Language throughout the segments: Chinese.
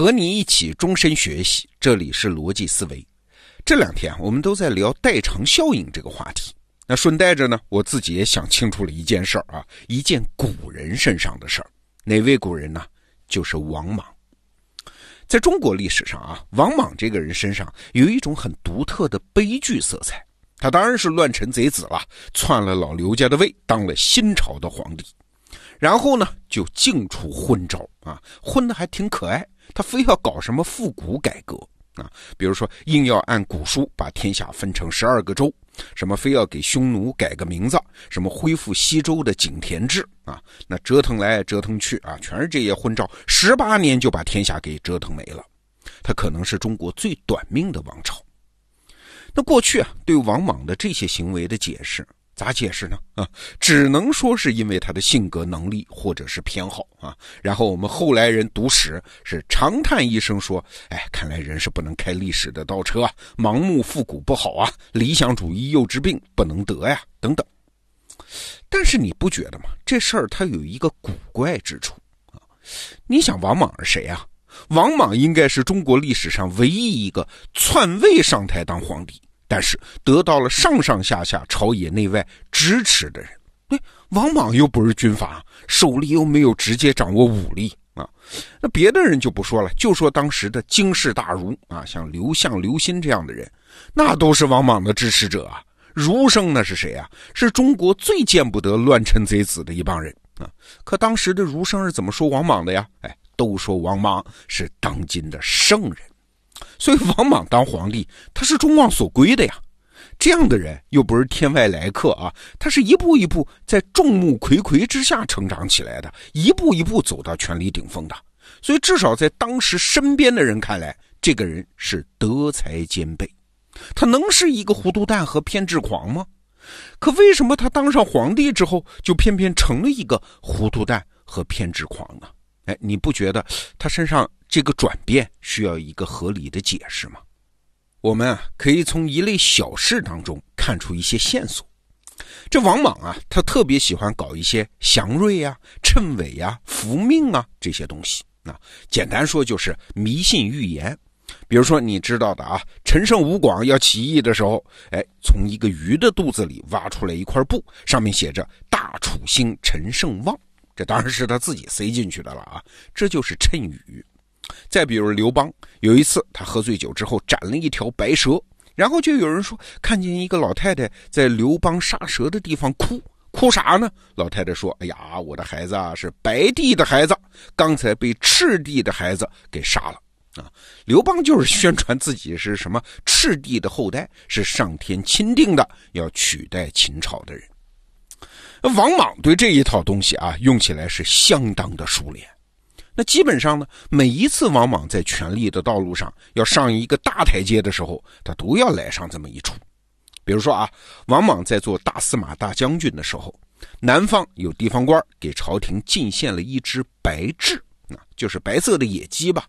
和你一起终身学习，这里是逻辑思维。这两天我们都在聊代偿效应这个话题。那顺带着呢，我自己也想清楚了一件事儿啊，一件古人身上的事儿。哪位古人呢？就是王莽。在中国历史上啊，王莽这个人身上有一种很独特的悲剧色彩。他当然是乱臣贼子了，篡了老刘家的位，当了新朝的皇帝。然后呢，就净出昏招啊，混的还挺可爱。他非要搞什么复古改革啊，比如说硬要按古书把天下分成十二个州，什么非要给匈奴改个名字，什么恢复西周的井田制啊，那折腾来折腾去啊，全是这些昏招，十八年就把天下给折腾没了。他可能是中国最短命的王朝。那过去啊，对王莽的这些行为的解释。咋解释呢？啊，只能说是因为他的性格、能力或者是偏好啊。然后我们后来人读史是长叹一声说：“哎，看来人是不能开历史的倒车啊，盲目复古不好啊，理想主义幼稚病不能得呀，等等。”但是你不觉得吗？这事儿它有一个古怪之处啊。你想，王莽是谁啊？王莽应该是中国历史上唯一一个篡位上台当皇帝。但是得到了上上下下朝野内外支持的人，哎，王莽又不是军阀，手里又没有直接掌握武力啊。那别的人就不说了，就说当时的经世大儒啊，像刘向、刘歆这样的人，那都是王莽的支持者啊。儒生那是谁啊？是中国最见不得乱臣贼子的一帮人啊。可当时的儒生是怎么说王莽的呀？哎，都说王莽是当今的圣人。所以王莽当皇帝，他是众望所归的呀。这样的人又不是天外来客啊，他是一步一步在众目睽睽之下成长起来的，一步一步走到权力顶峰的。所以至少在当时身边的人看来，这个人是德才兼备。他能是一个糊涂蛋和偏执狂吗？可为什么他当上皇帝之后，就偏偏成了一个糊涂蛋和偏执狂呢？哎，你不觉得他身上？这个转变需要一个合理的解释吗？我们啊可以从一类小事当中看出一些线索。这王莽啊，他特别喜欢搞一些祥瑞啊、谶纬啊、福命啊这些东西。啊，简单说就是迷信预言。比如说你知道的啊，陈胜吴广要起义的时候，哎，从一个鱼的肚子里挖出来一块布，上面写着“大楚兴，陈胜旺”，这当然是他自己塞进去的了啊，这就是谶语。再比如刘邦，有一次他喝醉酒之后斩了一条白蛇，然后就有人说看见一个老太太在刘邦杀蛇的地方哭，哭啥呢？老太太说：“哎呀，我的孩子啊是白帝的孩子，刚才被赤帝的孩子给杀了啊。”刘邦就是宣传自己是什么赤帝的后代，是上天钦定的要取代秦朝的人。王莽对这一套东西啊，用起来是相当的熟练。那基本上呢，每一次王莽在权力的道路上要上一个大台阶的时候，他都要来上这么一出。比如说啊，王莽在做大司马大将军的时候，南方有地方官给朝廷进献了一只白雉，那，就是白色的野鸡吧。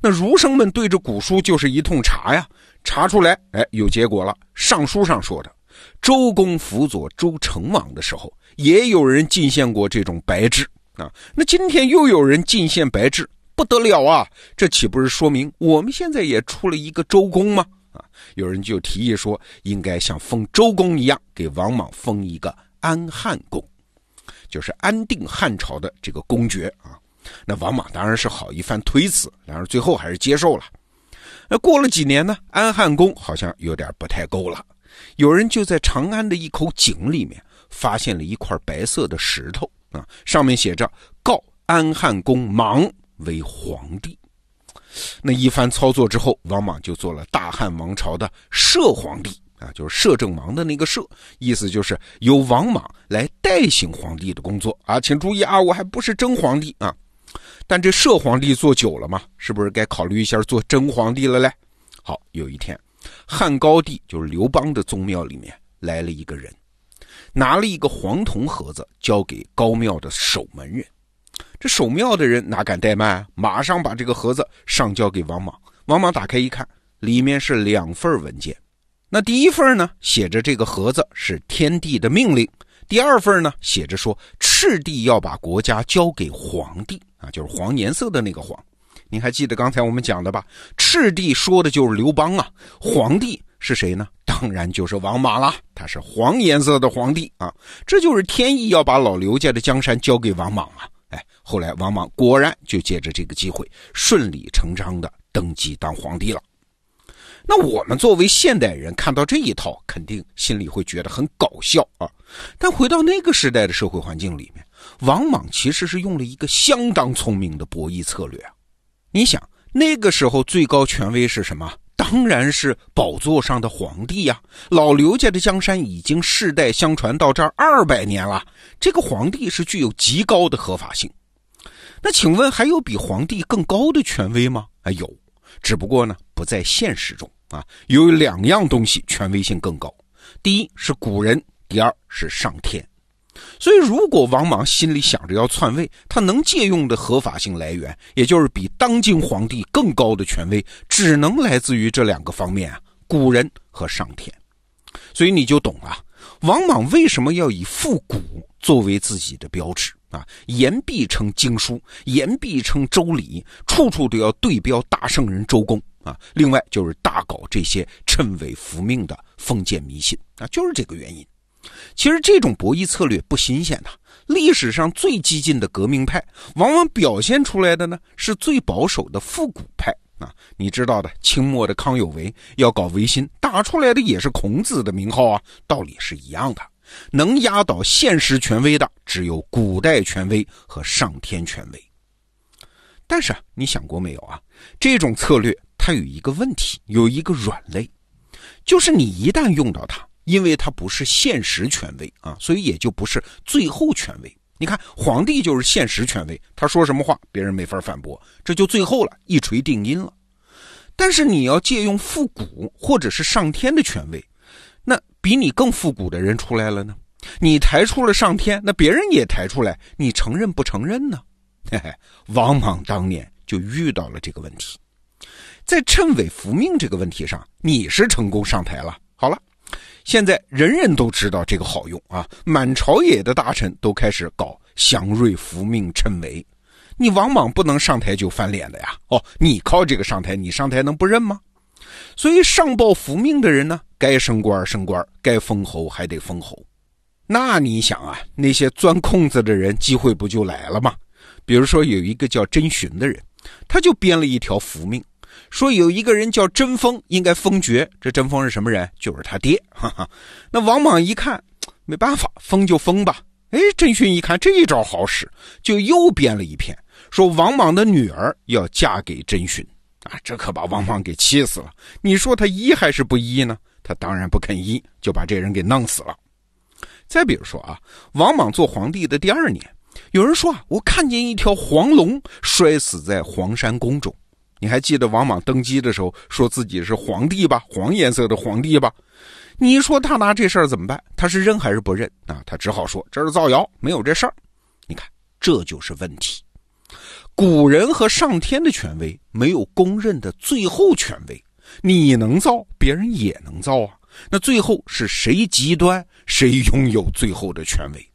那儒生们对着古书就是一通查呀，查出来，哎，有结果了。尚书上说的，周公辅佐周成王的时候，也有人进献过这种白雉。啊，那今天又有人进献白雉，不得了啊！这岂不是说明我们现在也出了一个周公吗？啊，有人就提议说，应该像封周公一样，给王莽封一个安汉公，就是安定汉朝的这个公爵啊。那王莽当然是好一番推辞，然而最后还是接受了。那过了几年呢，安汉公好像有点不太够了，有人就在长安的一口井里面发现了一块白色的石头。啊，上面写着“告安汉公莽为皇帝”。那一番操作之后，王莽就做了大汉王朝的摄皇帝啊，就是摄政王的那个摄，意思就是由王莽来代行皇帝的工作啊。请注意啊，我还不是真皇帝啊。但这摄皇帝做久了嘛，是不是该考虑一下做真皇帝了嘞？好，有一天，汉高帝就是刘邦的宗庙里面来了一个人。拿了一个黄铜盒子交给高庙的守门人，这守庙的人哪敢怠慢啊，马上把这个盒子上交给王莽。王莽打开一看，里面是两份文件。那第一份呢，写着这个盒子是天帝的命令；第二份呢，写着说赤帝要把国家交给皇帝啊，就是黄颜色的那个黄。你还记得刚才我们讲的吧？赤帝说的就是刘邦啊，皇帝是谁呢？当然就是王莽了，他是黄颜色的皇帝啊，这就是天意要把老刘家的江山交给王莽啊。哎，后来王莽果然就借着这个机会，顺理成章的登基当皇帝了。那我们作为现代人看到这一套，肯定心里会觉得很搞笑啊。但回到那个时代的社会环境里面，王莽其实是用了一个相当聪明的博弈策略啊。你想，那个时候最高权威是什么？当然是宝座上的皇帝呀。老刘家的江山已经世代相传到这儿二百年了，这个皇帝是具有极高的合法性。那请问还有比皇帝更高的权威吗？啊，有。只不过呢，不在现实中啊。有两样东西权威性更高，第一是古人，第二是上天。所以，如果王莽心里想着要篡位，他能借用的合法性来源，也就是比当今皇帝更高的权威，只能来自于这两个方面啊：古人和上天。所以你就懂了，王莽为什么要以复古作为自己的标志。啊，言必称经书，言必称周礼，处处都要对标大圣人周公啊。另外就是大搞这些谶纬伏命的封建迷信啊，就是这个原因。其实这种博弈策略不新鲜的，历史上最激进的革命派，往往表现出来的呢是最保守的复古派啊。你知道的，清末的康有为要搞维新，打出来的也是孔子的名号啊，道理是一样的。能压倒现实权威的，只有古代权威和上天权威。但是你想过没有啊？这种策略它有一个问题，有一个软肋，就是你一旦用到它，因为他不是现实权威啊，所以也就不是最后权威。你看，皇帝就是现实权威，他说什么话，别人没法反驳，这就最后了，一锤定音了。但是你要借用复古或者是上天的权威。那比你更复古的人出来了呢？你抬出了上天，那别人也抬出来，你承认不承认呢？嘿嘿，王莽当年就遇到了这个问题，在谶纬伏命这个问题上，你是成功上台了。好了，现在人人都知道这个好用啊，满朝野的大臣都开始搞祥瑞福命谶纬，你王莽不能上台就翻脸的呀。哦，你靠这个上台，你上台能不认吗？所以上报福命的人呢？该升官升官，该封侯还得封侯。那你想啊，那些钻空子的人，机会不就来了吗？比如说有一个叫甄寻的人，他就编了一条福命，说有一个人叫甄封，应该封爵。这甄封是什么人？就是他爹。哈哈。那王莽一看，没办法，封就封吧。哎，甄寻一看这一招好使，就又编了一篇，说王莽的女儿要嫁给甄寻。啊，这可把王莽给气死了。你说他依还是不依呢？他当然不肯依，就把这人给弄死了。再比如说啊，王莽做皇帝的第二年，有人说啊，我看见一条黄龙摔死在黄山宫中。你还记得王莽登基的时候说自己是皇帝吧？黄颜色的皇帝吧？你说他拿这事儿怎么办？他是认还是不认啊？他只好说这是造谣，没有这事儿。你看，这就是问题。古人和上天的权威没有公认的最后权威。你能造，别人也能造啊。那最后是谁极端，谁拥有最后的权威？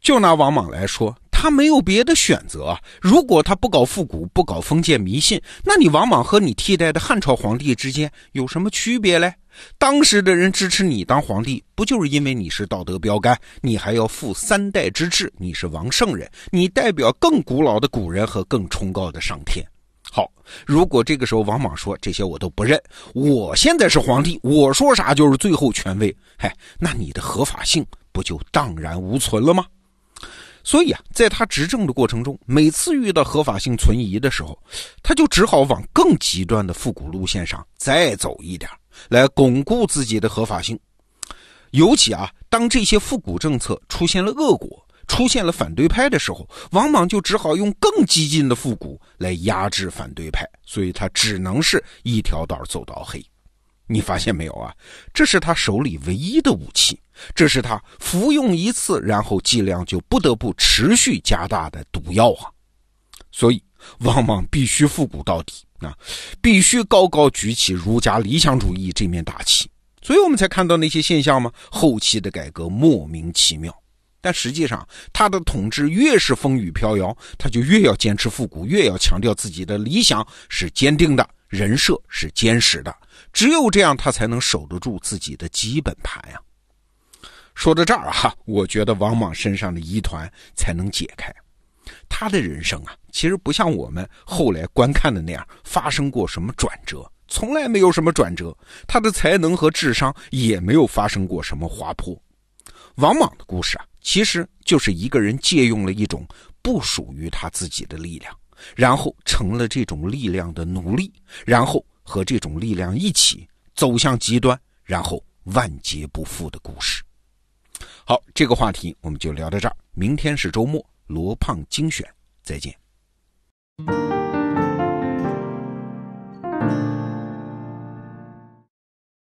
就拿王莽来说，他没有别的选择。如果他不搞复古，不搞封建迷信，那你王莽和你替代的汉朝皇帝之间有什么区别嘞？当时的人支持你当皇帝，不就是因为你是道德标杆？你还要负三代之志，你是王圣人，你代表更古老的古人和更崇高的上天。好，如果这个时候王莽说这些我都不认，我现在是皇帝，我说啥就是最后权威，嘿，那你的合法性不就荡然无存了吗？所以啊，在他执政的过程中，每次遇到合法性存疑的时候，他就只好往更极端的复古路线上再走一点，来巩固自己的合法性。尤其啊，当这些复古政策出现了恶果。出现了反对派的时候，王莽就只好用更激进的复古来压制反对派，所以他只能是一条道走到黑。你发现没有啊？这是他手里唯一的武器，这是他服用一次，然后剂量就不得不持续加大的毒药啊！所以王莽必须复古到底啊，必须高高举起儒家理想主义这面大旗。所以我们才看到那些现象吗？后期的改革莫名其妙。但实际上，他的统治越是风雨飘摇，他就越要坚持复古，越要强调自己的理想是坚定的，人设是坚实的。只有这样，他才能守得住自己的基本盘呀。说到这儿啊，我觉得王莽身上的疑团才能解开。他的人生啊，其实不像我们后来观看的那样发生过什么转折，从来没有什么转折。他的才能和智商也没有发生过什么滑坡。王莽的故事啊。其实就是一个人借用了一种不属于他自己的力量，然后成了这种力量的奴隶，然后和这种力量一起走向极端，然后万劫不复的故事。好，这个话题我们就聊到这儿。明天是周末，罗胖精选，再见。